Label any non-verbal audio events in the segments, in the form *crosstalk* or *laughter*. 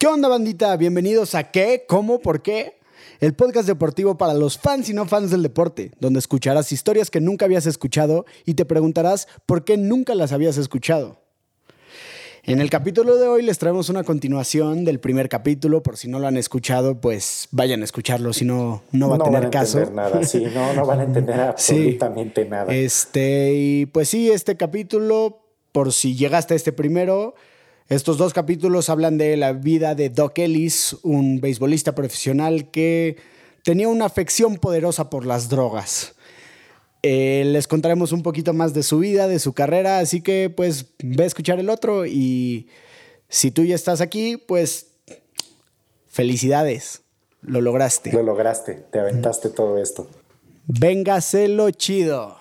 ¿Qué onda, bandita? Bienvenidos a ¿Qué? ¿Cómo? ¿Por qué? El podcast deportivo para los fans y no fans del deporte, donde escucharás historias que nunca habías escuchado y te preguntarás por qué nunca las habías escuchado. En el capítulo de hoy les traemos una continuación del primer capítulo. Por si no lo han escuchado, pues vayan a escucharlo, si no, no va a tener van a caso. Entender nada, sí, no, no van a entender *laughs* absolutamente nada. Este, y pues sí, este capítulo, por si llegaste a este primero, estos dos capítulos hablan de la vida de Doc Ellis, un beisbolista profesional que tenía una afección poderosa por las drogas. Eh, les contaremos un poquito más de su vida, de su carrera, así que pues ve a escuchar el otro y si tú ya estás aquí, pues felicidades, lo lograste. Lo lograste, te aventaste todo esto. Véngaselo chido.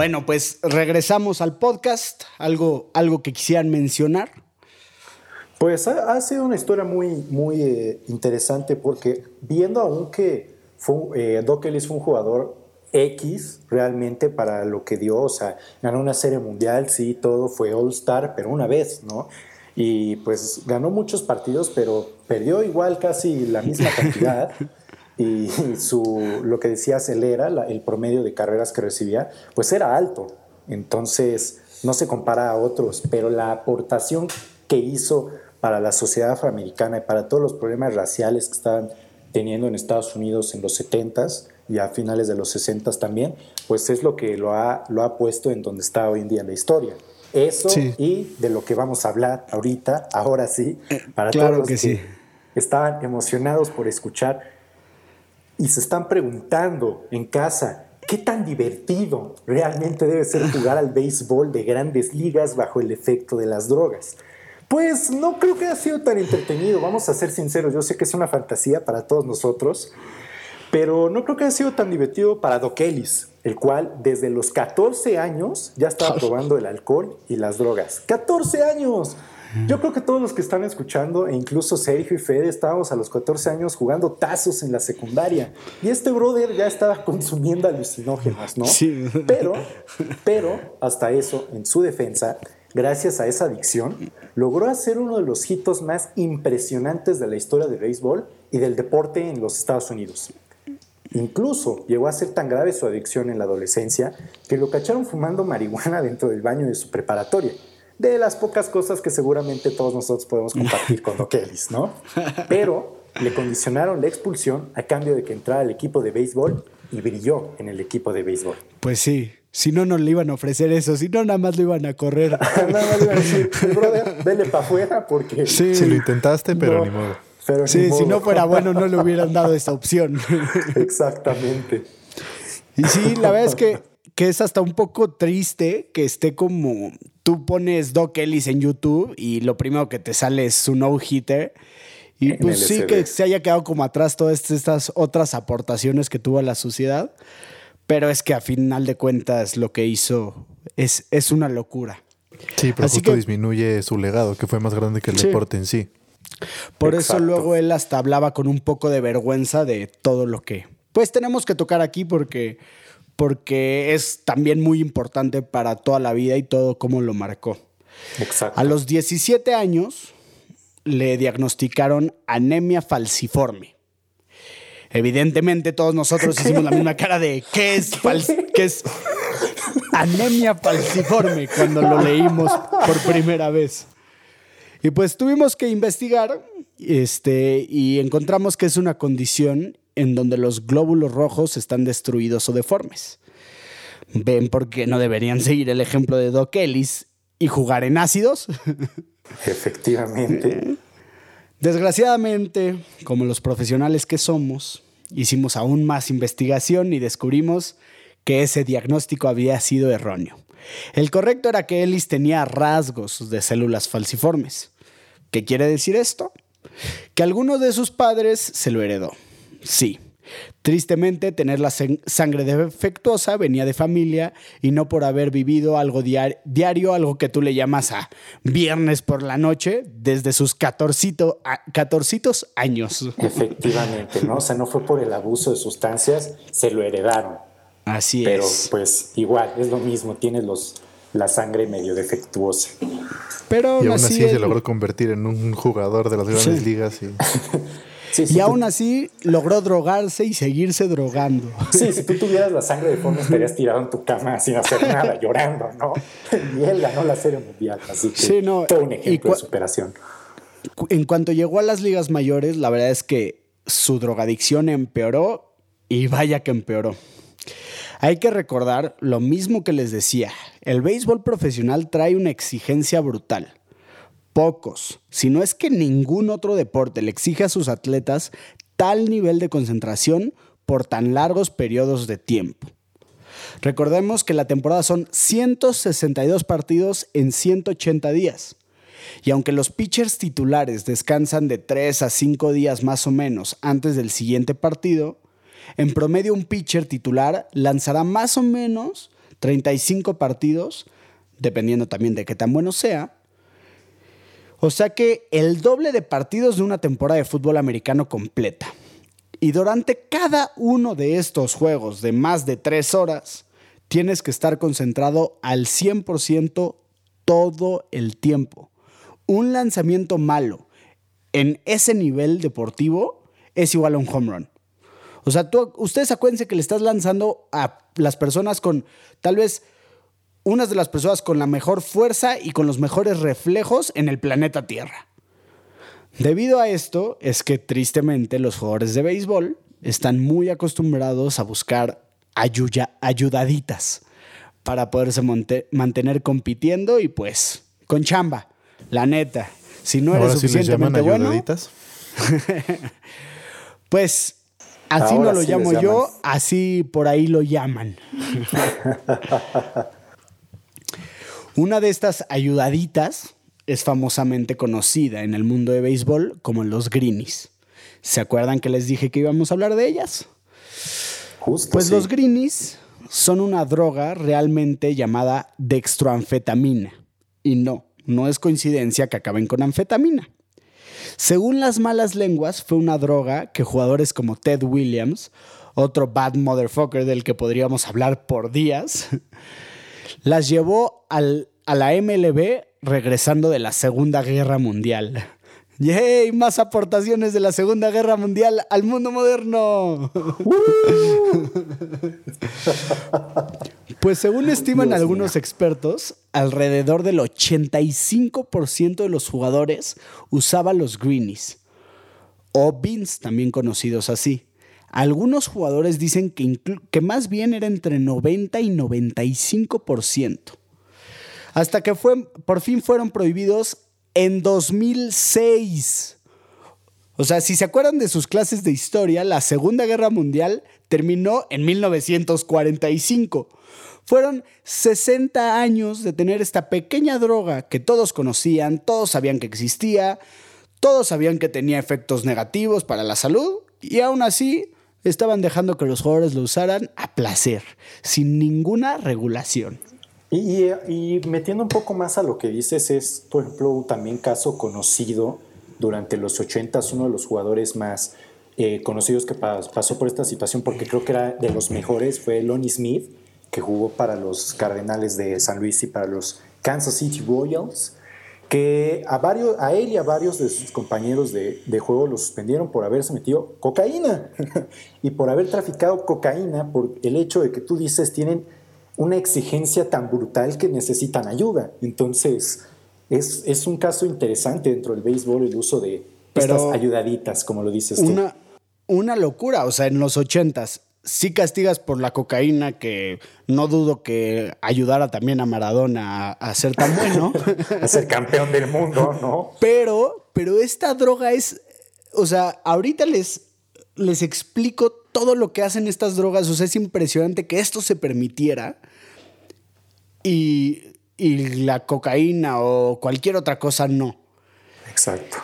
Bueno, pues regresamos al podcast. ¿Algo, algo que quisieran mencionar? Pues ha, ha sido una historia muy, muy eh, interesante porque viendo aún que fue, eh, Doc Ellis fue un jugador X realmente para lo que dio, o sea, ganó una serie mundial, sí, todo fue All Star, pero una vez, ¿no? Y pues ganó muchos partidos, pero perdió igual casi la misma cantidad. *laughs* y *laughs* su, lo que decía Acelera, la, el promedio de carreras que recibía, pues era alto. Entonces, no se compara a otros, pero la aportación que hizo para la sociedad afroamericana y para todos los problemas raciales que estaban teniendo en Estados Unidos en los 70s y a finales de los 60s también, pues es lo que lo ha, lo ha puesto en donde está hoy en día la historia. Eso sí. y de lo que vamos a hablar ahorita, ahora sí, para claro todos los que, que sí. estaban emocionados por escuchar y se están preguntando en casa, ¿qué tan divertido realmente debe ser jugar al béisbol de grandes ligas bajo el efecto de las drogas? Pues no creo que haya sido tan entretenido, vamos a ser sinceros, yo sé que es una fantasía para todos nosotros, pero no creo que haya sido tan divertido para Doc Ellis, el cual desde los 14 años ya estaba probando el alcohol y las drogas. ¡14 años! Yo creo que todos los que están escuchando, e incluso Sergio y Fede, estábamos a los 14 años jugando tazos en la secundaria. Y este brother ya estaba consumiendo alucinógenos, ¿no? Sí. Pero, pero, hasta eso, en su defensa, gracias a esa adicción, logró hacer uno de los hitos más impresionantes de la historia del béisbol y del deporte en los Estados Unidos. Incluso llegó a ser tan grave su adicción en la adolescencia que lo cacharon fumando marihuana *laughs* dentro del baño de su preparatoria de las pocas cosas que seguramente todos nosotros podemos compartir con *laughs* Doc Ellis, ¿no? Pero le condicionaron la expulsión a cambio de que entrara al equipo de béisbol y brilló en el equipo de béisbol. Pues sí, si no, no le iban a ofrecer eso, si no, nada más lo iban a correr. *laughs* nada más le iban a decir, brother, vele para afuera porque... Sí. Si lo intentaste, pero No, ni modo. Pero Sí, ni si no fuera bueno, no le hubieran dado esta opción. *laughs* Exactamente. Y sí, la verdad es que, que es hasta un poco triste que esté como tú pones Doc Ellis en YouTube y lo primero que te sale es su no-hitter. Y En pues sí que se haya quedado como atrás todas estas otras aportaciones que tuvo a la sociedad. Pero es que a final de cuentas lo que hizo es, es una locura. Sí, pero Así justo que- disminuye su legado, que fue más grande que el Sí. deporte en sí. Por eso luego él hasta hablaba con un poco de vergüenza de todo lo que pues tenemos que tocar aquí porque porque es también muy importante para toda la vida y todo cómo lo marcó. Exacto. A los 17 años le diagnosticaron anemia falciforme. Evidentemente todos nosotros hicimos la misma cara de ¿qué es, qué es anemia falciforme cuando lo leímos por primera vez? Y pues tuvimos que investigar este, y encontramos que es una condición en donde los glóbulos rojos están destruidos o deformes. ¿Ven por qué no deberían seguir el ejemplo de Doc Ellis y jugar en ácidos? *laughs* Efectivamente. Desgraciadamente, como los profesionales que somos, hicimos aún más investigación y descubrimos que ese diagnóstico había sido erróneo. El correcto era que Ellis tenía rasgos de células falciformes. ¿Qué quiere decir esto? Que alguno de sus padres se lo heredó. Sí. Tristemente, tener la sangre defectuosa venía de familia y no por haber vivido algo diario, algo que tú le llamas a viernes por la noche desde sus catorcito, catorcitos años. Efectivamente, ¿no? O sea, no fue por el abuso de sustancias, se lo heredaron. Así Pero, es. Pero pues igual, es lo mismo, tienes los, la sangre medio defectuosa. Pero y aún así, se logró convertir en un jugador de las grandes ligas. Y... *laughs* y aún así logró drogarse y seguirse drogando. *laughs* Sí, si tú tuvieras la sangre de forma estarías tirado en tu cama sin hacer nada, *laughs* llorando, ¿no? Y él ganó la Serie Mundial, así que todo un ejemplo de superación. En cuanto llegó a las ligas mayores, la verdad es que su drogadicción empeoró y vaya que empeoró. Hay que recordar lo mismo que les decía, el béisbol profesional trae una exigencia brutal pocos, si no es que ningún otro deporte le exige a sus atletas tal nivel de concentración por tan largos periodos de tiempo. Recordemos que la temporada son 162 partidos en 180 días. Y aunque los pitchers titulares descansan de 3 a 5 días más o menos antes del siguiente partido, en promedio un pitcher titular lanzará más o menos 35 partidos, dependiendo también de qué tan bueno sea, o sea que el doble de partidos de una temporada de fútbol americano completa. Y durante cada uno de estos juegos de más de tres horas, tienes que estar concentrado al 100% todo el tiempo. Un lanzamiento malo en ese nivel deportivo es igual a un home run. O sea, tú, ustedes acuérdense que le estás lanzando a las personas con tal vez unas de las personas con la mejor fuerza y con los mejores reflejos en el planeta Tierra. Debido a esto es que tristemente los jugadores de béisbol están muy acostumbrados a buscar ayudaditas para poderse mantener compitiendo y pues con chamba, la neta. Si no eres suficientemente bueno, *laughs* pues así no lo llamo yo, así por ahí lo llaman. *laughs* Una de estas ayudaditas es famosamente conocida en el mundo de béisbol como los greenies. ¿Se acuerdan que les dije que íbamos a hablar de ellas? pues los greenies son una droga realmente llamada dextroanfetamina. Y no, no es coincidencia que acaben con anfetamina. Según las malas lenguas, fue una droga que jugadores como Ted Williams, otro bad motherfucker del que podríamos hablar por días, *laughs* las llevó al, a la MLB regresando de la Segunda Guerra Mundial. ¡Yay! Más aportaciones de la Segunda Guerra Mundial al mundo moderno. *laughs* pues según estiman algunos expertos, alrededor del 85% de los jugadores usaban los greenies o beans, también conocidos así. Algunos jugadores dicen que, que más bien era entre 90 y 95%. Hasta que fue, por fin fueron prohibidos en 2006. O sea, si se acuerdan de sus clases de historia, la Segunda Guerra Mundial terminó en 1945. Fueron 60 años de tener esta pequeña droga que todos conocían, todos sabían que existía, todos sabían que tenía efectos negativos para la salud y aún así estaban dejando que los jugadores lo usaran a placer, sin ninguna regulación. Y, metiendo un poco más a lo que dices, es, por ejemplo, también caso conocido durante los 80 uno de los jugadores más eh, conocidos que pasó por esta situación, porque creo que era de los mejores, fue Lonnie Smith, que jugó para los Cardenales de San Luis y para los Kansas City Royals que a, varios, a él y a varios de sus compañeros de, juego los suspendieron por haberse metido cocaína *laughs* y por haber traficado cocaína por el hecho de que tú dices tienen una exigencia tan brutal que necesitan ayuda. Entonces, es, es un caso interesante dentro del béisbol el uso de estas ayudaditas, como lo dices una, Una locura, o sea, en los ochentas sí castigas por la cocaína, que no dudo que ayudara también a Maradona a, ser tan bueno. *laughs* a ser campeón del mundo, ¿no? Pero, pero esta droga es, o sea, ahorita les, les explico todo lo que hacen estas drogas, o sea, es impresionante que esto se permitiera y, y la cocaína o cualquier otra cosa no. Exacto.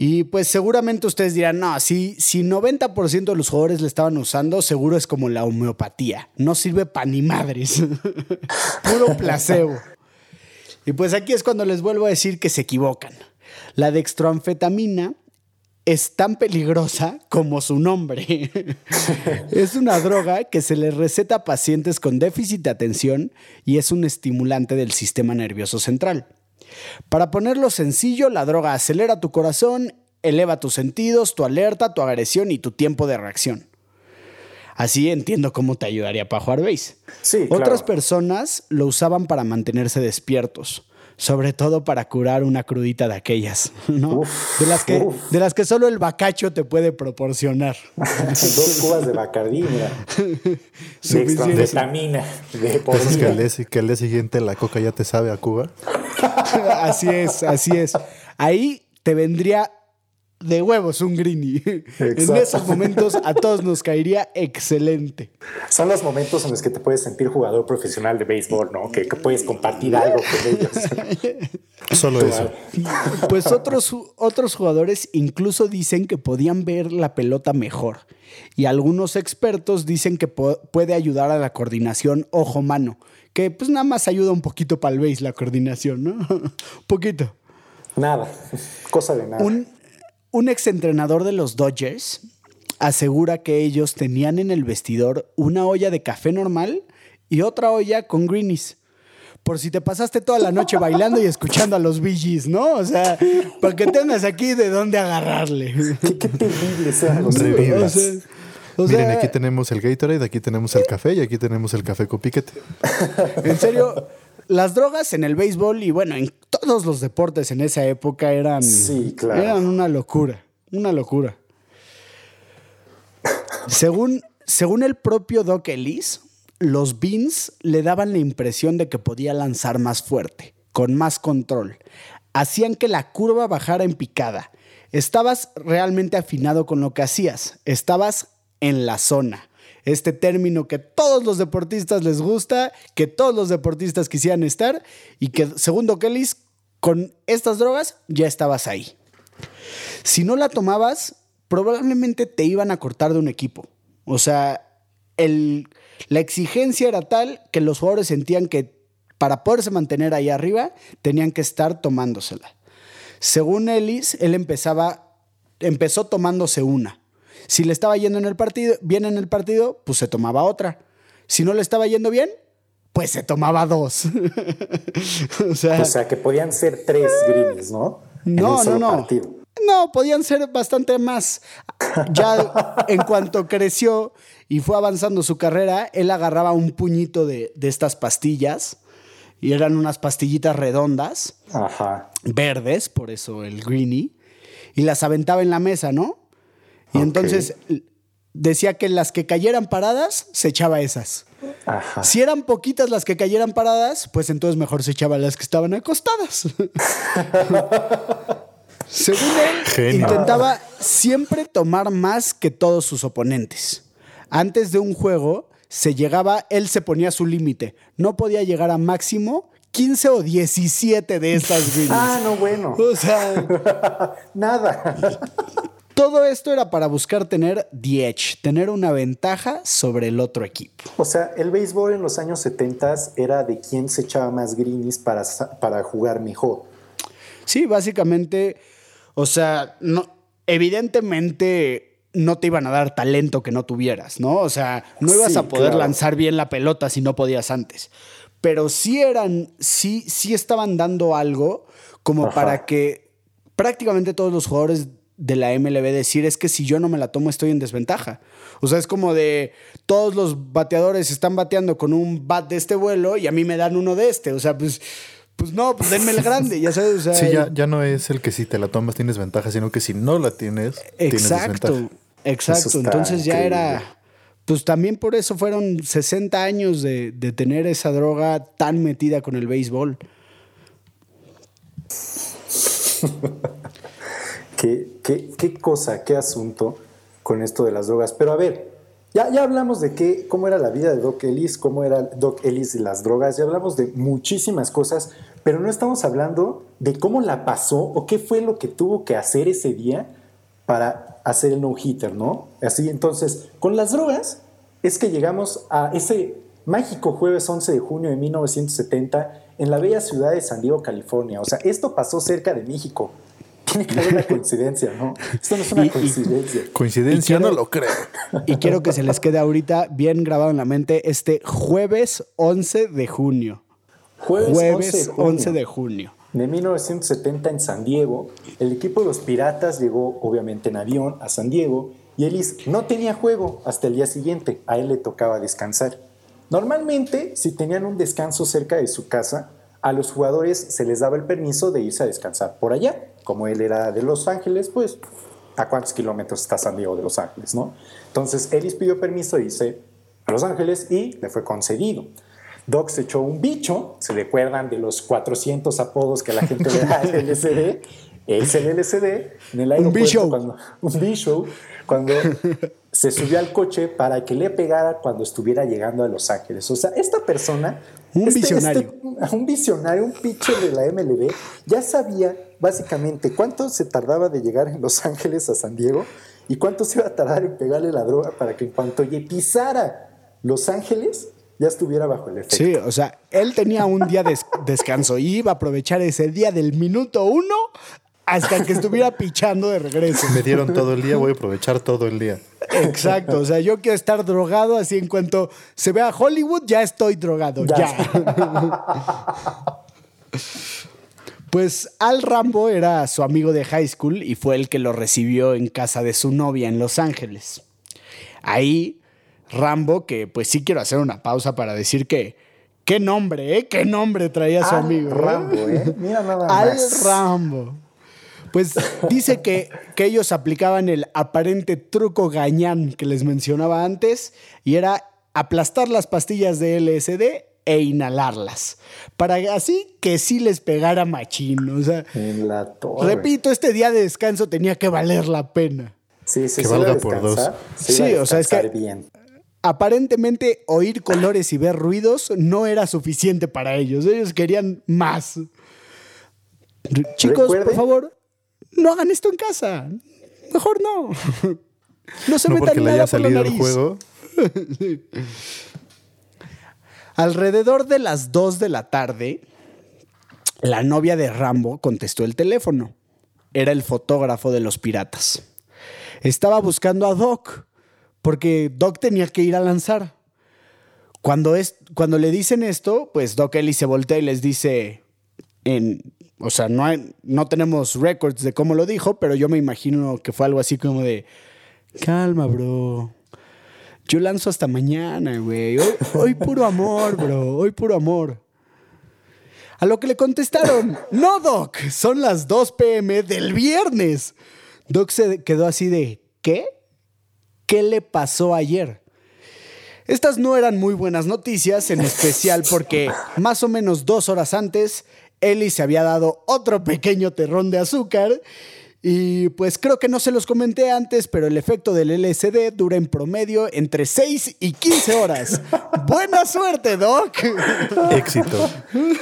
Y pues seguramente ustedes dirán, no, si, si 90% de los jugadores le estaban usando, seguro es como la homeopatía. No sirve para ni madres. *laughs* Puro placebo. Y pues aquí es cuando les vuelvo a decir que se equivocan. La dextroanfetamina es tan peligrosa como su nombre. *laughs* es una droga que se le receta a pacientes con déficit de atención y es un estimulante del sistema nervioso central. Para ponerlo sencillo, la droga acelera tu corazón, eleva tus sentidos, tu alerta, tu agresión y tu tiempo de reacción. Así entiendo cómo te ayudaría para jugar base. Sí, Otras personas lo usaban para mantenerse despiertos, sobre todo para curar una crudita de aquellas, *laughs* ¿no? de, las que, de las que solo el bacacho te puede proporcionar. *laughs* Dos cubas de bacardí, mira. *laughs* de vitamina. De por que, el día, que el día siguiente la coca ya te sabe a Cuba. así es, así es. Ahí te vendría de huevos un greenie. En esos momentos a todos nos caería excelente. Son los momentos en los que te puedes sentir jugador profesional de béisbol, ¿no? Que, puedes compartir algo con ellos. *laughs* Solo eso. Pues otros, otros jugadores incluso dicen que podían ver la pelota mejor. Y algunos expertos dicen que puede ayudar a la coordinación ojo-mano. Que pues nada más ayuda un poquito para el béis la coordinación, ¿no? un *laughs* poquito. Nada, cosa de nada. Un, un exentrenador de los Dodgers asegura que ellos tenían en el vestidor una olla de café normal y otra olla con greenies. Por si te pasaste toda la noche bailando y escuchando a los Bee ¿no? O sea, para que tengas aquí de dónde agarrarle. Qué, terrible sean los Miren, aquí tenemos el Gatorade, aquí tenemos el café y aquí tenemos el café con piquete. En serio, las drogas en el béisbol y bueno, en todos los deportes en esa época eran, eran una locura, una locura. según, según el propio Doc Ellis, los Beans le daban la impresión de que podía lanzar más fuerte, con más control. Hacían que la curva bajara en picada. Estabas realmente afinado con lo que hacías. Estabas en la zona este término que todos los deportistas les gusta, que todos los deportistas quisieran estar y que según Doc con estas drogas ya estabas ahí. Si no la tomabas, probablemente te iban a cortar de un equipo. O sea, la exigencia era tal que los jugadores sentían que para poderse mantener ahí arriba tenían que estar tomándosela. Según Ellis, él empezaba, empezó tomándose una. Si le estaba yendo en el partido, bien en el partido, pues se tomaba otra. Si no le estaba yendo bien, pues se tomaba dos. *laughs* o, sea, que podían ser tres greens, ¿no? No, no, no. No, podían ser bastante más. Ya en cuanto creció y fue avanzando su carrera, él agarraba un puñito de, de estas pastillas y eran unas pastillitas redondas, Ajá. verdes, por eso el greenie, y las aventaba en la mesa, ¿no? Y entonces decía que las que cayeran paradas, se echaba esas. Si eran poquitas las que cayeran paradas, pues entonces mejor se echaba las que estaban acostadas. *laughs* Según él, intentaba siempre tomar más que todos sus oponentes. Antes de un juego, se llegaba, él se ponía su límite. No podía llegar a máximo 15 o 17 de estas Ah, no, bueno. O sea, *laughs* nada. *laughs* Todo esto era para buscar tener the edge, tener una ventaja sobre el otro equipo. O sea, el béisbol en los años 70 era de quién se echaba más greenies para, para jugar mejor. Sí, básicamente, o sea, no, evidentemente no te iban a dar talento que no tuvieras, ¿no? O sea, no ibas a poder lanzar bien la pelota si no podías antes. Pero sí eran, sí, sí estaban dando algo como para que prácticamente todos los jugadores de la MLB decir es que si yo no me la tomo estoy en desventaja. O sea, es como de todos los bateadores están bateando con un bat de este vuelo y a mí me dan uno de este. O sea, pues, pues no, pues denme el grande, ya sabes. sí, ya, ya, no es el que si te la tomas tienes ventaja, sino que si no la tienes, exacto, tienes Exacto, entonces ya era... Pues también por eso fueron 60 años de, de tener esa droga tan metida con el béisbol. *laughs* qué, qué, cosa, qué asunto con esto de las drogas. Pero a ver, ya, ya hablamos de qué, cómo era la vida de Doc Ellis, cómo era Doc Ellis y las drogas, ya hablamos de muchísimas cosas, pero no estamos hablando de cómo la pasó o qué fue lo que tuvo que hacer ese día para hacer el no-hitter, ¿no? Así entonces, con las drogas es que llegamos a ese mágico jueves 11 de junio de 1970 en la bella ciudad de San Diego, California. O sea, esto pasó cerca de México. Tiene que haber una coincidencia, ¿no? Esto no es una coincidencia. coincidencia no lo creo. Y quiero que se les quede ahorita bien grabado en la mente este jueves 11 de junio. Jueves, 11 de junio. De 1970 en San Diego, el equipo de los Piratas llegó obviamente en avión a San Diego y Ellis no tenía juego hasta el día siguiente, a él le tocaba descansar. Normalmente, si tenían un descanso cerca de su casa, a los jugadores se les daba el permiso de irse a descansar por allá. Como él era de Los Ángeles, pues, ¿a cuántos kilómetros está San Diego de Los Ángeles, no? Entonces, Ellis pidió permiso, dice, a Los Ángeles y le fue concedido. Doc se echó un bicho, se recuerdan de los 400 apodos que la gente le da al LSD, es el LSD en el aeropuerto. Un cuando, un bicho, cuando se subió al coche para que le pegara cuando estuviera llegando a Los Ángeles. O sea, esta persona... Un este, visionario. Este, *laughs* un visionario, un pitcher de la MLB, ya sabía básicamente cuánto se tardaba de llegar en Los Ángeles a San Diego y cuánto se iba a tardar en pegarle la droga para que en cuanto pisara Los Ángeles ya estuviera bajo el efecto. Sí, o sea, él tenía un día de descanso y iba a aprovechar ese día del minuto uno hasta que estuviera pichando de regreso. Me dieron todo el día, voy a aprovechar todo el día. Exacto, o sea, yo quiero estar drogado, así en cuanto se vea Hollywood, ya estoy drogado, ya. Pues Al Rambo era su amigo de high school y fue el que lo recibió en casa de su novia en Los Ángeles. Ahí, Rambo, que pues sí quiero hacer una pausa para decir que qué nombre, ¿eh? ¿Qué nombre traía su amigo? ¿eh? Rambo, ¿eh? Mira nada más. Al Rambo. Pues dice que, que, ellos aplicaban el aparente truco gañán que les mencionaba antes y era aplastar las pastillas de LSD e inhalarlas. Para así que sí les pegara machín. O sea, en la repito, este día de descanso tenía que valer la pena. Sí, sí, que valga por dos. Sí, o sea, es que bien. aparentemente oír colores y ver ruidos no era suficiente para ellos. Ellos querían más. Chicos, por favor, no hagan esto en casa. Mejor no. No se no metan nada por la salido el nariz. juego. *laughs* Alrededor de las 2 de la tarde, la novia de Rambo contestó el teléfono. Era el fotógrafo de los piratas. Estaba buscando a Doc, porque Doc tenía que ir a lanzar. Cuando, es, cuando le dicen esto, pues Doc Ellis se voltea y les dice, en, o sea, no, no tenemos records de cómo lo dijo, pero yo me imagino que fue algo así como de, calma, bro. Yo lanzo hasta mañana, güey. Hoy, hoy puro amor, bro. Hoy puro amor. A lo que le contestaron, no, Doc, son las 2 pm del viernes. Doc se quedó así de, ¿qué? ¿Qué le pasó ayer? Estas no eran muy buenas noticias, en especial porque más o menos dos horas antes, Ellie se había dado otro *laughs* pequeño terrón de azúcar. Y pues creo que no se los comenté antes, pero el efecto del LSD dura en promedio entre 6 y 15 horas. *laughs* Buena suerte, Doc. Éxito.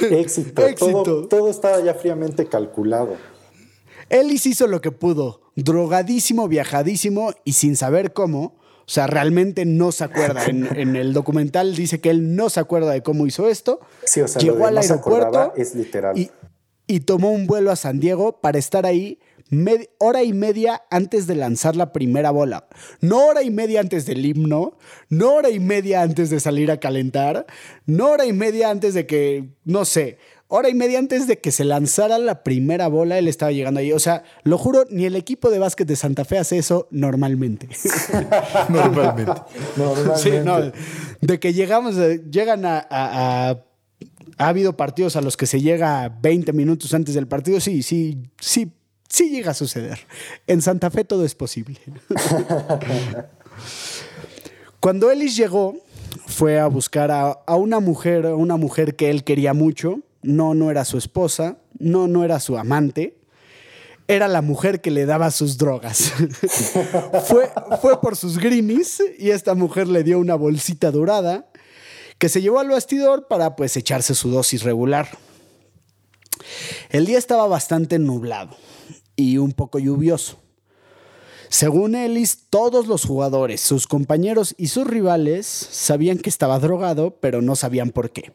Éxito. Éxito. Todo, todo estaba ya fríamente calculado. Ellis hizo lo que pudo, drogadísimo, viajadísimo y sin saber cómo. O sea, realmente no se acuerda. *laughs* En, en el documental dice que él no se acuerda de cómo hizo esto. Sí, o sea, Llegó al no aeropuerto es literal. y, y tomó un vuelo a San Diego para estar ahí med- hora y media antes de lanzar la primera bola. No hora y media antes del himno, no hora y media antes de salir a calentar, no hora y media antes de que, no sé, hora y media antes de que se lanzara la primera bola, él estaba llegando ahí. O sea, lo juro, ni el equipo de básquet de Santa Fe hace eso normalmente. Normalmente. *laughs* Normalmente. Sí, no, de que llegamos, eh, llegan a, a- a- Ha habido partidos a los que se llega 20 minutos antes del partido, sí, sí, sí, sí llega a suceder. En Santa Fe todo es posible. *laughs* Cuando Ellis llegó, fue a buscar a, a una mujer, a una mujer que él quería mucho. No, no era su esposa, no, no era su amante. Era la mujer que le daba sus drogas. *laughs* fue, fue por sus greenies y esta mujer le dio una bolsita dorada que se llevó al bastidor para pues echarse su dosis regular. El día estaba bastante nublado y un poco lluvioso. Según Ellis, todos los jugadores, sus compañeros y sus rivales sabían que estaba drogado, pero no sabían por qué.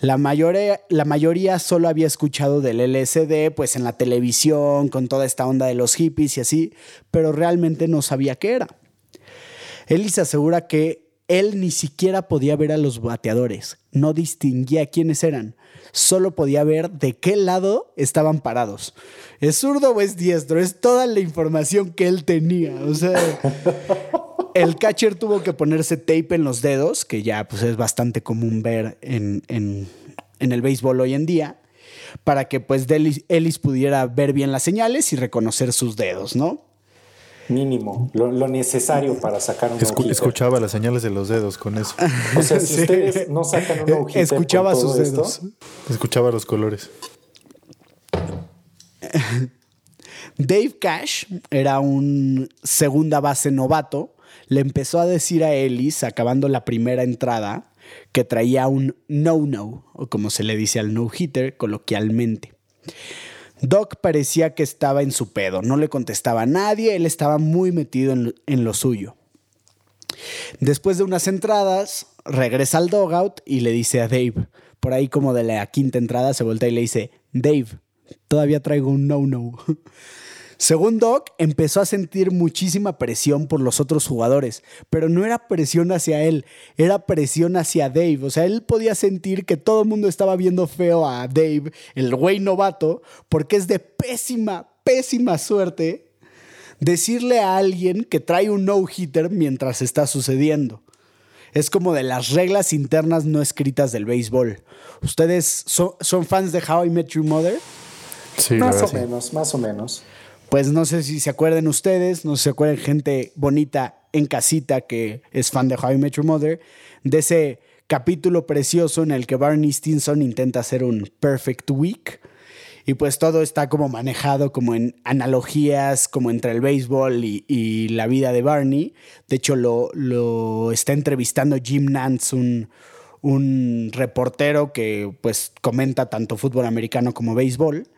La mayoría, la mayoría solo había escuchado del LSD, pues en la televisión, con toda esta onda de los hippies y así, pero realmente no sabía qué era. Ellis asegura que él ni siquiera podía ver a los bateadores, no distinguía quiénes eran, solo podía ver de qué lado estaban parados. ¿Es zurdo o es diestro? Es toda la información que él tenía. O sea, *laughs* el catcher tuvo que ponerse tape en los dedos, que ya pues, es bastante común ver en, el béisbol hoy en día, para que pues Ellis pudiera ver bien las señales y reconocer sus dedos, ¿no? Mínimo, lo, necesario para sacar un Escuchaba las señales de los dedos con eso. O sea, si *laughs* ustedes no sacan un no Escuchaba sus dedos. Escuchaba los colores. Dave Cash era un segunda base novato. Le empezó a decir a Ellis, acabando la primera entrada, que traía un no-no, o como se le dice al no-hitter coloquialmente. Doc parecía que estaba en su pedo, no le contestaba a nadie, él estaba muy metido en, lo suyo. Después de unas entradas, regresa al dogout y le dice a Dave, por ahí como de la quinta entrada, se voltea y le dice, Dave, todavía traigo un no-no. Según Doc, empezó a sentir muchísima presión por los otros jugadores, pero no era presión hacia él, era presión hacia Dave. O sea, él podía sentir que todo el mundo estaba viendo feo a Dave, el güey novato, porque es de pésima, pésima suerte decirle a alguien que trae un no-hitter mientras está sucediendo. Es como de las reglas internas no escritas del béisbol. ¿Ustedes son, fans de How I Met Your Mother? Sí, más o menos, más o menos pues no sé si se acuerden ustedes, no sé si se acuerdan gente bonita en casita que es fan de How I Mother, de ese capítulo precioso en el que Barney Stinson intenta hacer un perfect week. Y pues todo está como manejado como en analogías, como entre el béisbol y, la vida de Barney. De hecho, lo, lo está entrevistando Jim Nance, un, un reportero que pues comenta tanto fútbol americano como béisbol.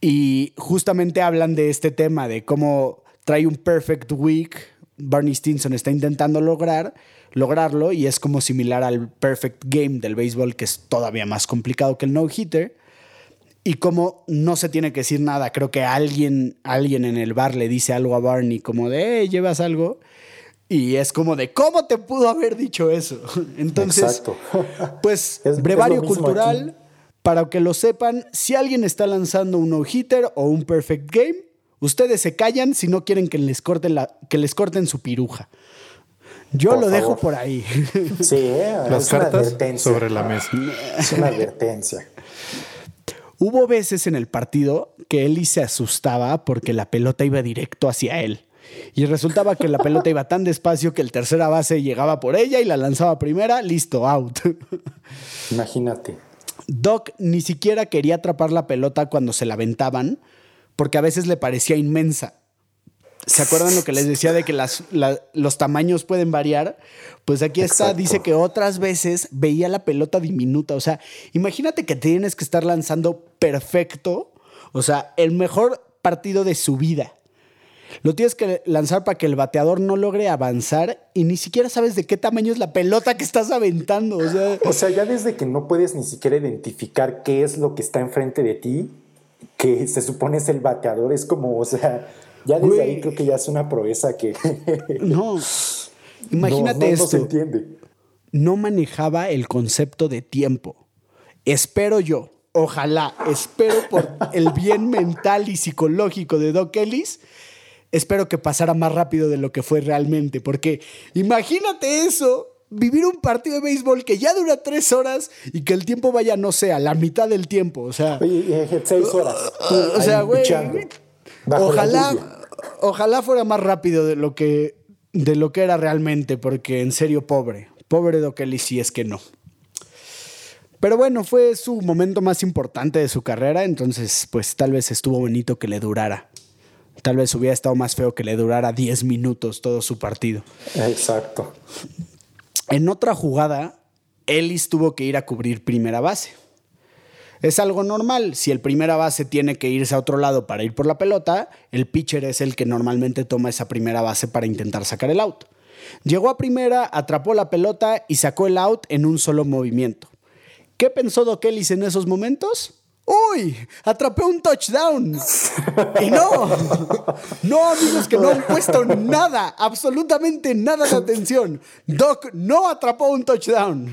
Y justamente hablan de este tema, de cómo trae un perfect week, Barney Stinson está intentando lograr, lograrlo y es como similar al perfect game del béisbol, que es todavía más complicado que el no-hitter. Y como no se tiene que decir nada, creo que alguien, alguien en el bar le dice algo a Barney como de, hey, ¿llevas algo? Y es como de, ¿cómo te pudo haber dicho eso? *laughs* Entonces, *laughs* pues, brevario cultural para que lo sepan, si alguien está lanzando un no-hitter o un perfect game, ustedes se callan si no quieren que les corten, la, que les corten su piruja. Yo lo dejo por ahí. *laughs* Sí, ¿eh? las cartas sobre la mesa. Es una advertencia. Hubo veces en el partido que Eli se asustaba porque la pelota iba directo hacia él. Y resultaba que la pelota iba tan despacio que el tercera base llegaba por ella y la lanzaba primera, listo, out. *laughs* Imagínate. Doc ni siquiera quería atrapar la pelota cuando se la aventaban, porque a veces le parecía inmensa. ¿Se acuerdan lo que les decía de que los tamaños pueden variar? Pues aquí está, dice que otras veces veía la pelota diminuta. O sea, imagínate que tienes que estar lanzando perfecto, o sea, el mejor partido de su vida. Lo tienes que lanzar para que el bateador no logre avanzar y ni siquiera sabes de qué tamaño es la pelota que estás aventando. O sea, ya desde que no puedes ni siquiera identificar qué es lo que está enfrente de ti, que se supone es el bateador, es como, o sea, ya desde ahí creo que ya es una proeza que... *laughs* no, imagínate esto. No se entiende. No manejaba el concepto de tiempo. Espero yo, ojalá, espero por el bien mental y psicológico de Doc Ellis espero que pasara más rápido de lo que fue realmente, porque imagínate eso, vivir un partido de béisbol que ya dura tres horas y que el tiempo vaya, no sé, a la mitad del tiempo, o sea... seis horas. o sea, güey, ojalá, ojalá fuera más rápido de lo, que, de lo que era realmente, porque en serio, pobre, pobre Dokeli si es que no. Pero bueno, fue su momento más importante de su carrera, entonces pues tal vez estuvo bonito que le durara. Tal vez hubiera estado más feo que le durara 10 minutos todo su partido. Exacto. En otra jugada, Ellis tuvo que ir a cubrir primera base. Es algo normal. Si el primera base tiene que irse a otro lado para ir por la pelota, el pitcher es el que normalmente toma esa primera base para intentar sacar el out. Llegó a primera, atrapó la pelota y sacó el out en un solo movimiento. ¿Qué pensó Doc Ellis en esos momentos? ¡Uy! Atrapé un touchdown. Y no, no, amigos, que no han puesto nada, absolutamente nada de atención. Doc no atrapó un touchdown.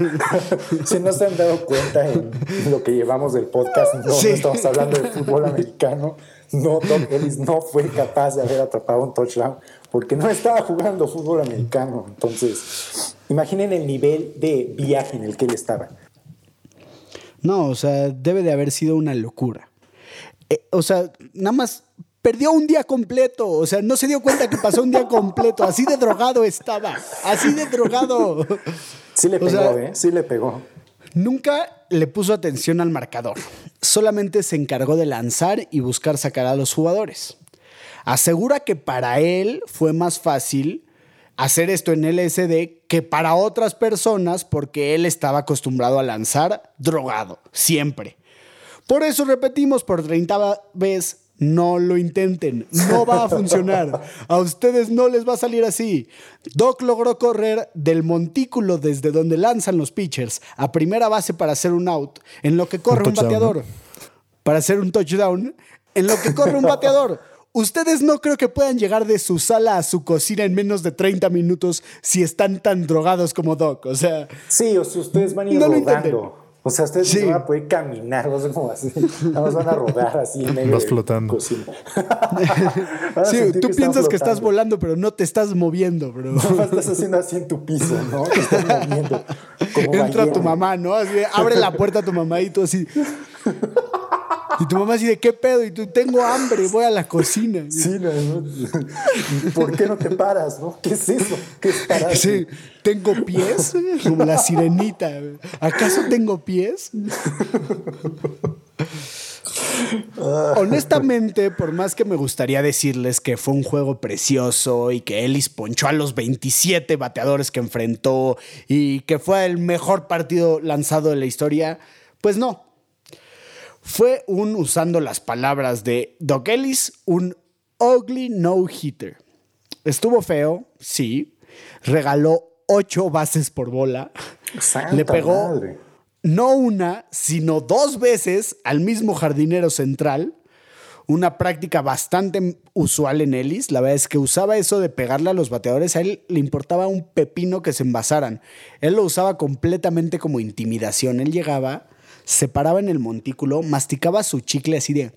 Si no se han dado cuenta en lo que llevamos del podcast, no, no estamos hablando de fútbol americano. No, Doc Ellis no fue capaz de haber atrapado un touchdown porque no estaba jugando fútbol americano. Entonces, imaginen el nivel de viaje en el que él estaba. No, o sea, debe de haber sido una locura. Eh, o sea, nada más perdió un día completo. O sea, no se dio cuenta que pasó un día completo. Así de drogado estaba. Así de drogado. Sí le pegó, ¿eh? Sí le pegó. Nunca le puso atención al marcador. Solamente se encargó de lanzar y buscar sacar a los jugadores. Asegura que para él fue más fácil hacer esto en LSD que para otras personas porque él estaba acostumbrado a lanzar drogado, siempre. Por eso repetimos por 30 vez, no lo intenten, no va a funcionar. *laughs* A ustedes no les va a salir así. Doc logró correr del montículo desde donde lanzan los pitchers a primera base para hacer un out, en lo que corre un, bateador. Para hacer un touchdown, en lo que corre un *laughs* bateador. Ustedes no creo que puedan llegar de su sala a su cocina en menos de 30 minutos si están tan drogados como Doc. O sea. Sí, o si ustedes van a ir rodando. O sea, ustedes sí. no van a poder caminar, no sé cómo así. Nada más van a rodar así en medio Vas flotando. *laughs* sí, tú piensas que estás volando, pero no te estás moviendo, bro. No, estás haciendo así en tu piso, ¿no? Te estás moviendo. Entra tu mamá, ¿no? Así, abre la puerta a tu mamá y tú así. *laughs* Y tu mamá así de qué pedo, y tú tengo hambre, voy a la cocina. Sí, no, ¿por qué no te paras? No? ¿Qué es eso? ¿Qué es parar? Sí, tengo pies, como la sirenita. ¿Acaso tengo pies? Honestamente, por más que me gustaría decirles que fue un juego precioso y que Ellis ponchó a los 27 bateadores que enfrentó y que fue el mejor partido lanzado de la historia, pues no, fue un, usando las palabras de Doc Ellis, un ugly no-hitter. Estuvo feo, sí. Regaló ocho bases por bola. Le pegó no una, sino dos veces al mismo jardinero central. Una práctica bastante usual en Ellis. La verdad es que usaba eso de pegarle a los bateadores. A él le importaba un pepino que se envasaran. Él lo usaba completamente como intimidación. Él llegaba se paraba en el montículo, masticaba su chicle así de...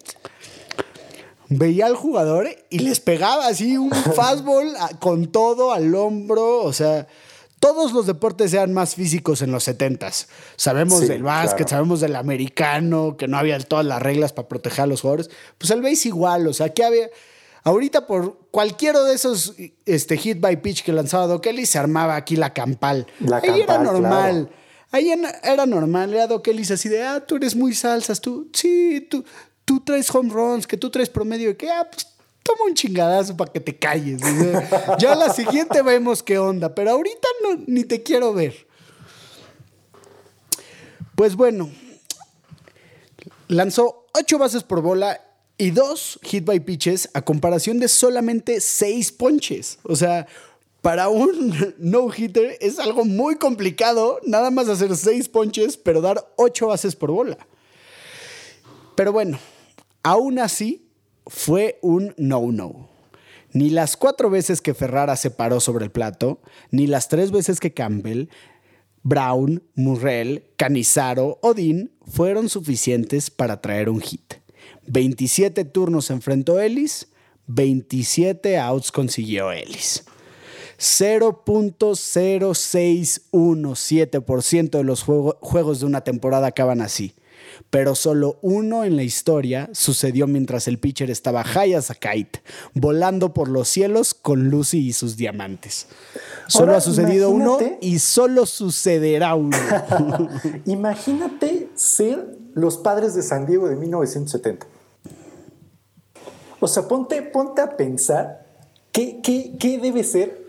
Veía al jugador y les pegaba así un *laughs* fastball con todo al hombro, o sea, todos los deportes eran más físicos en los 70s. Sabemos del básquet, sabemos del americano, que no había todas las reglas para proteger a los jugadores. Pues el base igual, o sea, que había... Ahorita por cualquiera de esos este, hit by pitch que lanzaba Doc Kelly se armaba aquí la campal. La Ahí era normal. Ahí era normal, era Doc Ellis así de, ah, tú eres muy salsas, tú, sí, tú, tú traes home runs, que tú traes promedio, que, ah, pues toma un chingadazo para que te calles. *laughs* ya la siguiente vemos qué onda, pero ahorita no, ni te quiero ver. Pues bueno, lanzó ocho bases por bola y dos hit by pitches a comparación de solamente seis ponches. O sea, para un *laughs* no-hitter es algo muy complicado, nada más hacer seis ponches, pero dar ocho bases por bola. Pero bueno, aún así fue un no-no. Ni las cuatro veces que Ferrara se paró sobre el plato, ni las tres veces que Campbell, Brown, Murrell, Canizaro o Dean fueron suficientes para traer un hit. 27 turnos enfrentó Ellis, 27 outs consiguió Ellis. 0.0617% de los juegos de una temporada acaban así. Pero solo uno en la historia sucedió mientras el pitcher estaba high as a kite, volando por los cielos con Lucy y sus diamantes. Solo ha sucedido uno y solo sucederá uno. *laughs* imagínate ser los padres de San Diego de 1970. O sea, ponte, ponte a pensar qué, qué, qué debe ser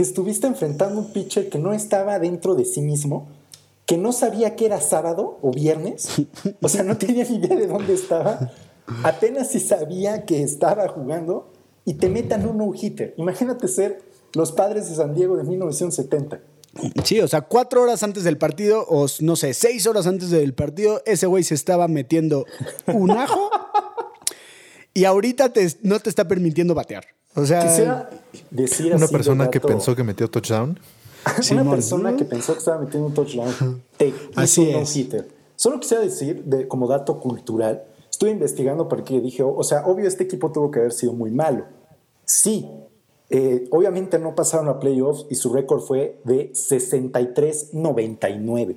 que estuviste enfrentando un pitcher que no estaba dentro de sí mismo, que no sabía que era sábado o viernes, o sea, no tenía ni idea de dónde estaba, apenas si sabía que estaba jugando y te metan un no-hitter. Imagínate ser los padres de San Diego de 1970. Sí, o sea, cuatro horas antes del partido, o no sé, seis horas antes del partido, ese güey se estaba metiendo un ajo y ahorita no te está permitiendo batear. O sea, quisiera decir una persona que pensó que metió touchdown. *laughs* una persona que pensó que estaba metiendo un touchdown te así hizo un hitter. Solo quisiera decir, de, como dato cultural, estuve investigando porque dije, o sea, obvio, este equipo tuvo que haber sido muy malo. Sí, eh, obviamente no pasaron a playoffs y su récord fue de 63-99.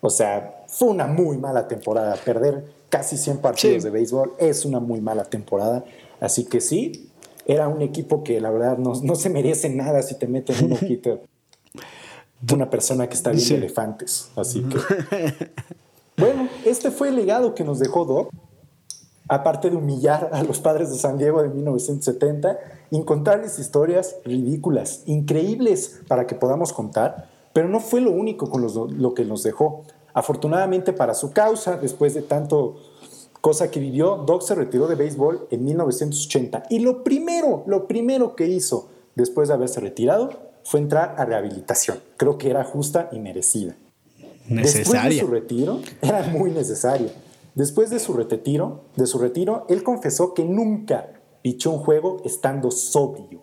O sea, fue una muy mala temporada. Perder casi 100 partidos de béisbol es una muy mala temporada. Así que sí, era un equipo que la verdad no, se merece nada si te meten un *laughs* ojito una persona que está viendo elefantes. Así que. Bueno, este fue el legado que nos dejó Doc aparte de humillar a los padres de San Diego de 1970, incontables historias ridículas, increíbles para que podamos contar, pero no fue lo único con lo que nos dejó. Afortunadamente para su causa, después de tanto cosa que vivió, Doc se retiró de béisbol en 1980 y lo primero, lo primero que hizo después de haberse retirado fue entrar a rehabilitación. Creo que era justa y merecida. Necesaria. Después de su retiro, *laughs* era muy necesario. Después de su retiro, de su retiro, él confesó que nunca pichó un juego estando sobrio.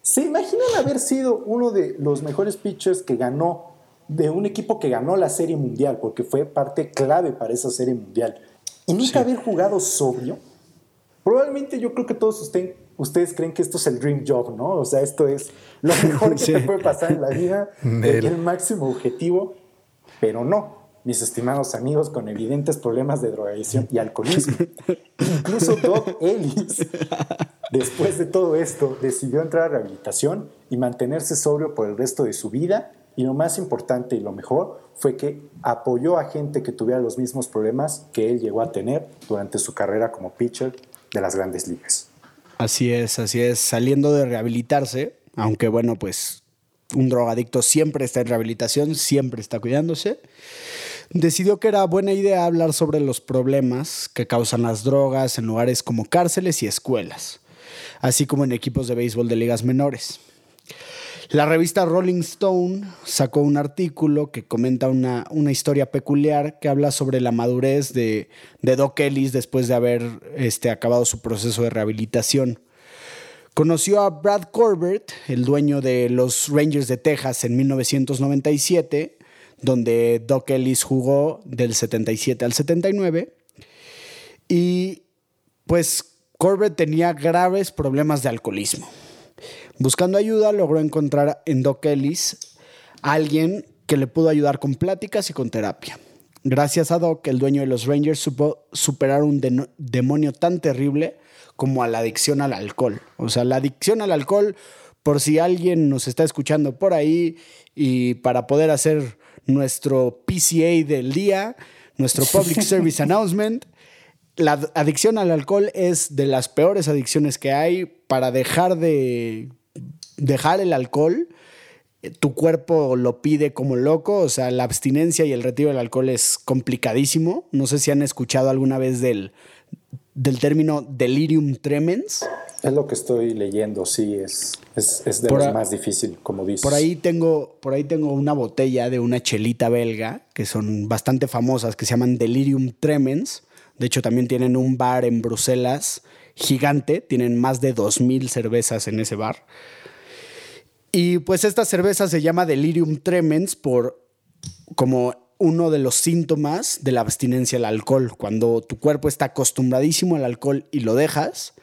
¿Se imaginan haber sido uno de los mejores pitchers que ganó, de un equipo que ganó la Serie Mundial, porque fue parte clave para esa Serie Mundial, y nunca haber jugado sobrio? Probablemente yo creo que todos ustedes creen que esto es el dream job, ¿no? O sea, esto es lo mejor que *laughs* te puede pasar en la vida, el máximo objetivo, pero no mis estimados amigos con evidentes problemas de drogadicción y alcoholismo. *laughs* Incluso Doc Ellis, después de todo esto, decidió entrar a rehabilitación y mantenerse sobrio por el resto de su vida. Y lo más importante y lo mejor fue que apoyó a gente que tuviera los mismos problemas que él llegó a tener durante su carrera como pitcher de las grandes ligas. Así es, así es. Saliendo de rehabilitarse, aunque bueno, pues un drogadicto siempre está en rehabilitación, siempre está cuidándose decidió que era buena idea hablar sobre los problemas que causan las drogas en lugares como cárceles y escuelas, así como en equipos de béisbol de ligas menores. La revista Rolling Stone sacó un artículo que comenta una, historia peculiar que habla sobre la madurez de, Doc Ellis después de haber este, acabado su proceso de rehabilitación. Conoció a Brad Corbett, el dueño de los Rangers de Texas, en 1997 donde Doc Ellis jugó del 77 al 79. Y pues Corbett tenía graves problemas de alcoholismo. Buscando ayuda, logró encontrar en Doc Ellis a alguien que le pudo ayudar con pláticas y con terapia. Gracias a Doc, el dueño de los Rangers supo superar un demonio tan terrible como a la adicción al alcohol. O sea, la adicción al alcohol, por si alguien nos está escuchando por ahí y para poder hacer nuestro PCA del día, nuestro Public *laughs* Service Announcement. La adicción al alcohol es de las peores adicciones que hay. Para dejar de dejar el alcohol, tu cuerpo lo pide como loco, o sea, la abstinencia y el retiro del alcohol es complicadísimo. No sé si han escuchado alguna vez del, del término delirium tremens. Es lo que estoy leyendo, sí, es, es, de lo más difícil, como dices. Por ahí, tengo, por ahí tengo una botella de una chelita belga, que son bastante famosas, que se llaman Delirium Tremens. De hecho, también tienen un bar en Bruselas gigante, tienen más de 2.000 cervezas en ese bar. Y pues esta cerveza se llama Delirium Tremens por como uno de los síntomas de la abstinencia al alcohol. Cuando tu cuerpo está acostumbradísimo al alcohol y lo dejas,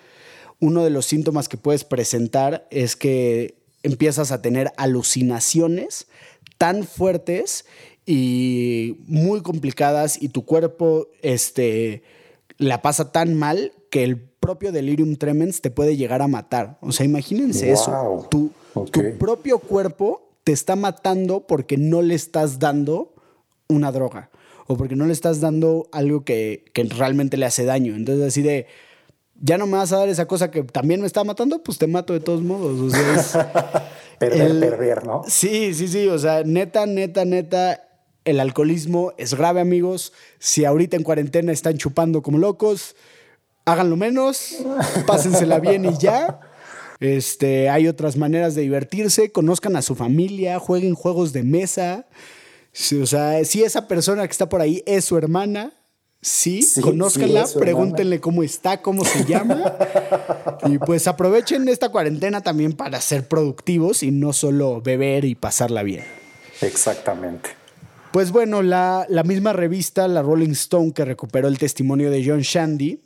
uno de los síntomas que puedes presentar es que empiezas a tener alucinaciones tan fuertes y muy complicadas y tu cuerpo este, la pasa tan mal que el propio delirium tremens te puede llegar a matar. O sea, imagínense eso. Tu, tu propio cuerpo te está matando porque no le estás dando una droga o porque no le estás dando algo que, que realmente le hace daño. Entonces, así de ya no me vas a dar esa cosa que también me está matando, pues te mato de todos modos. O sea, *laughs* perder, perder, ¿no? Sí, sí, sí. O sea, neta, neta, neta, el alcoholismo es grave, amigos. Si ahorita en cuarentena están chupando como locos, háganlo menos, pásensela bien y ya. *laughs* Este, hay otras maneras de divertirse, conozcan a su familia, jueguen juegos de mesa. o sea, si esa persona que está por ahí es su hermana, sí, conózcanla, pregúntenle cómo está, cómo se llama. *laughs* y pues aprovechen esta cuarentena también para ser productivos y no solo beber y pasarla bien. Exactamente. Pues bueno, la, misma revista, la Rolling Stone, que recuperó el testimonio de John Shandy,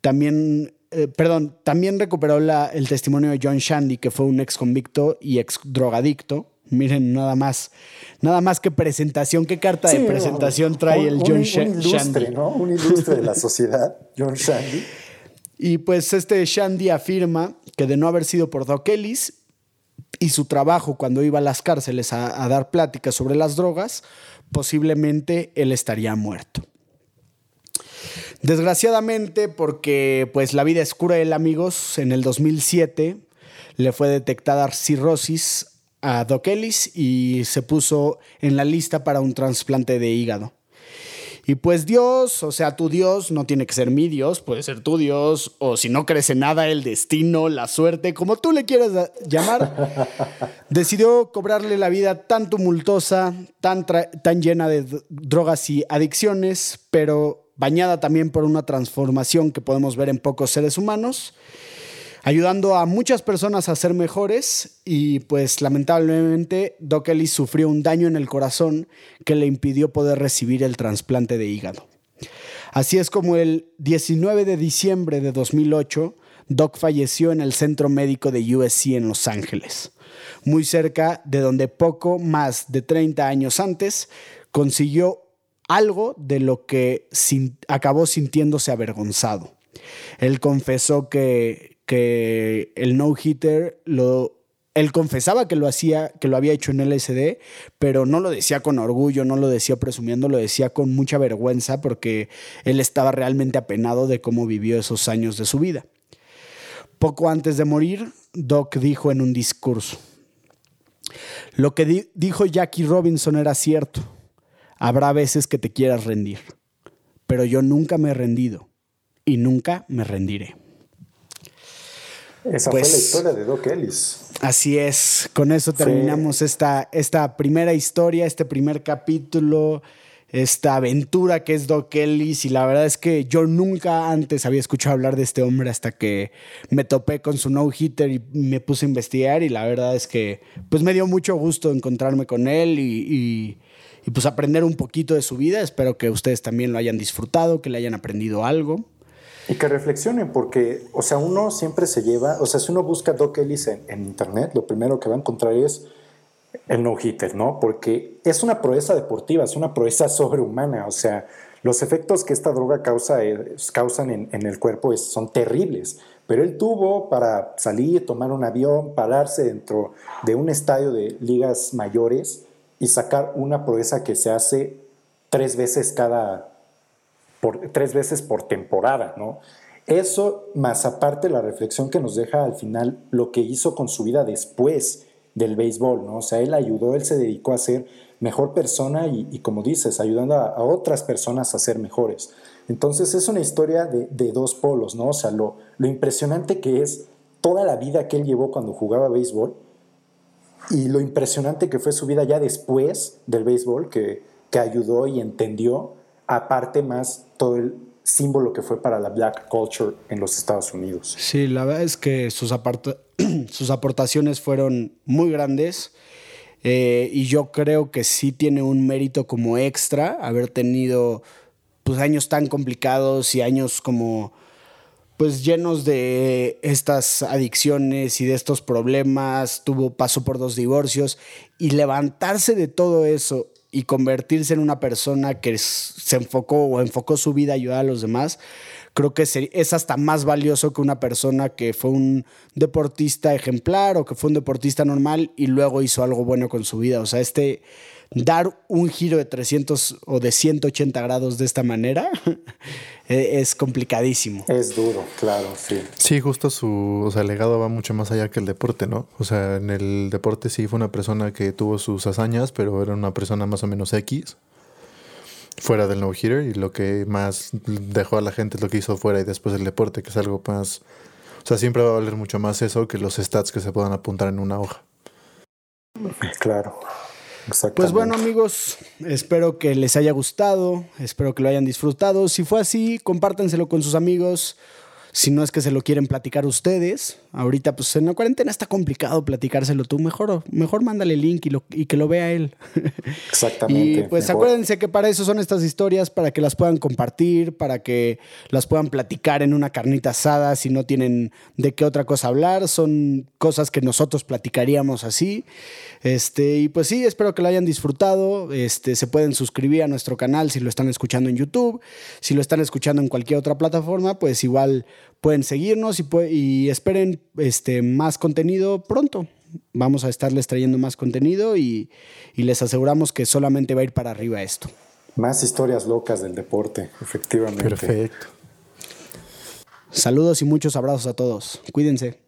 también, eh, perdón, también recuperó el testimonio de John Shandy, que fue un ex convicto y ex drogadicto. Miren, nada más, nada más que presentación, qué carta de presentación trae el John Shandy. Un ilustre, ¿no? Un ilustre de la sociedad, John Shandy. Y pues este Shandy afirma que de no haber sido por Doc Ellis y su trabajo cuando iba a las cárceles a dar pláticas sobre las drogas, posiblemente él estaría muerto. Desgraciadamente, porque pues la vida es cruel, amigos, en el 2007 le fue detectada cirrosis a Doc Ellis y se puso en la lista para un trasplante de hígado. Y pues Dios, o sea, tu Dios no tiene que ser mi Dios, puede ser tu Dios, o si no crees en nada, el destino, la suerte, como tú le quieras llamar, *laughs* decidió cobrarle la vida tan tumultuosa, tan, tan llena de drogas y adicciones, pero bañada también por una transformación que podemos ver en pocos seres humanos ayudando a muchas personas a ser mejores y pues lamentablemente Doc Ellis sufrió un daño en el corazón que le impidió poder recibir el trasplante de hígado. Así es como el 19 de diciembre de 2008, Doc falleció en el centro médico de USC en Los Ángeles, muy cerca de donde poco más de 30 años antes consiguió algo de lo que acabó sintiéndose avergonzado. Él confesó que, que el no-hitter lo... Él confesaba que lo hacía, que lo había hecho en LSD, pero no lo decía con orgullo, no lo decía presumiendo, lo decía con mucha vergüenza porque él estaba realmente apenado de cómo vivió esos años de su vida. Poco antes de morir, Doc dijo en un discurso, lo que dijo Jackie Robinson era cierto. Habrá veces que te quieras rendir, pero yo nunca me he rendido y nunca me rendiré. Esa fue la pues, historia de Doc Ellis. Así es, con eso terminamos esta, esta primera historia, este primer capítulo, esta aventura que es Doc Ellis y la verdad es que yo nunca antes había escuchado hablar de este hombre hasta que me topé con su no-hitter y me puse a investigar y la verdad es que pues me dio mucho gusto encontrarme con él y, y pues aprender un poquito de su vida. Espero que ustedes también lo hayan disfrutado, que le hayan aprendido algo. Y que reflexionen, porque, o sea, uno siempre se lleva, o sea, si uno busca Doc Ellis en, internet, lo primero que va a encontrar es el no-hitter, ¿no? Porque es una proeza deportiva, es una proeza sobrehumana, o sea, los efectos que esta droga causa, causan en, el cuerpo son terribles. Pero él tuvo para salir, tomar un avión, pararse dentro de un estadio de ligas mayores y sacar una proeza que se hace tres veces cada, tres veces por temporada, ¿no? Eso, más aparte la reflexión que nos deja al final lo que hizo con su vida después del béisbol, ¿no? O sea, él ayudó, él se dedicó a ser mejor persona y, como dices, ayudando a, otras personas a ser mejores. Entonces es una historia de, dos polos, ¿no? O sea, lo, lo, impresionante que es toda la vida que él llevó cuando jugaba béisbol y lo impresionante que fue su vida ya después del béisbol, que, que ayudó y entendió aparte más todo el símbolo que fue para la black culture en los Estados Unidos. Sí, la verdad es que sus, *clears throat* sus aportaciones fueron muy grandes eh, y yo creo que sí tiene un mérito como extra haber tenido pues, años tan complicados y años como pues llenos de estas adicciones y de estos problemas, tuvo paso por dos divorcios y levantarse de todo eso y convertirse en una persona que se enfocó o enfocó su vida a ayudar a los demás, creo que es hasta más valioso que una persona que fue un deportista ejemplar o que fue un deportista normal y luego hizo algo bueno con su vida. O sea, este dar un giro de 300 o de 180 grados de esta manera *laughs* es complicadísimo. Es duro, claro, sí. Sí, justo su o legado va mucho más allá que el deporte, ¿no? O sea, en el deporte sí fue una persona que tuvo sus hazañas, pero era una persona más o menos X. fuera del no-hitter y lo que más dejó a la gente es lo que hizo fuera y después el deporte, que es algo más... O sea, siempre va a valer mucho más eso que los stats que se puedan apuntar en una hoja. Claro. Pues bueno amigos, espero que les haya gustado, espero que lo hayan disfrutado. Si fue así, compártanselo con sus amigos si no es que se lo quieren platicar ustedes, ahorita pues en la cuarentena está complicado platicárselo tú, mejor, mejor mándale el link y, lo, y que lo vea él. *laughs* Exactamente. y pues acuérdense que para eso son estas historias, para que las puedan compartir, para que las puedan platicar en una carnita asada si no tienen de qué otra cosa hablar, son cosas que nosotros platicaríamos así. Este, y pues sí, espero que lo hayan disfrutado. Este, se pueden suscribir a nuestro canal si lo están escuchando en YouTube, si lo están escuchando en cualquier otra plataforma, pues igual pueden seguirnos y, y esperen este, más contenido pronto. Vamos a estarles trayendo más contenido y, y les aseguramos que solamente va a ir para arriba esto. Más historias locas del deporte, efectivamente. Perfecto. Saludos y muchos abrazos a todos. Cuídense.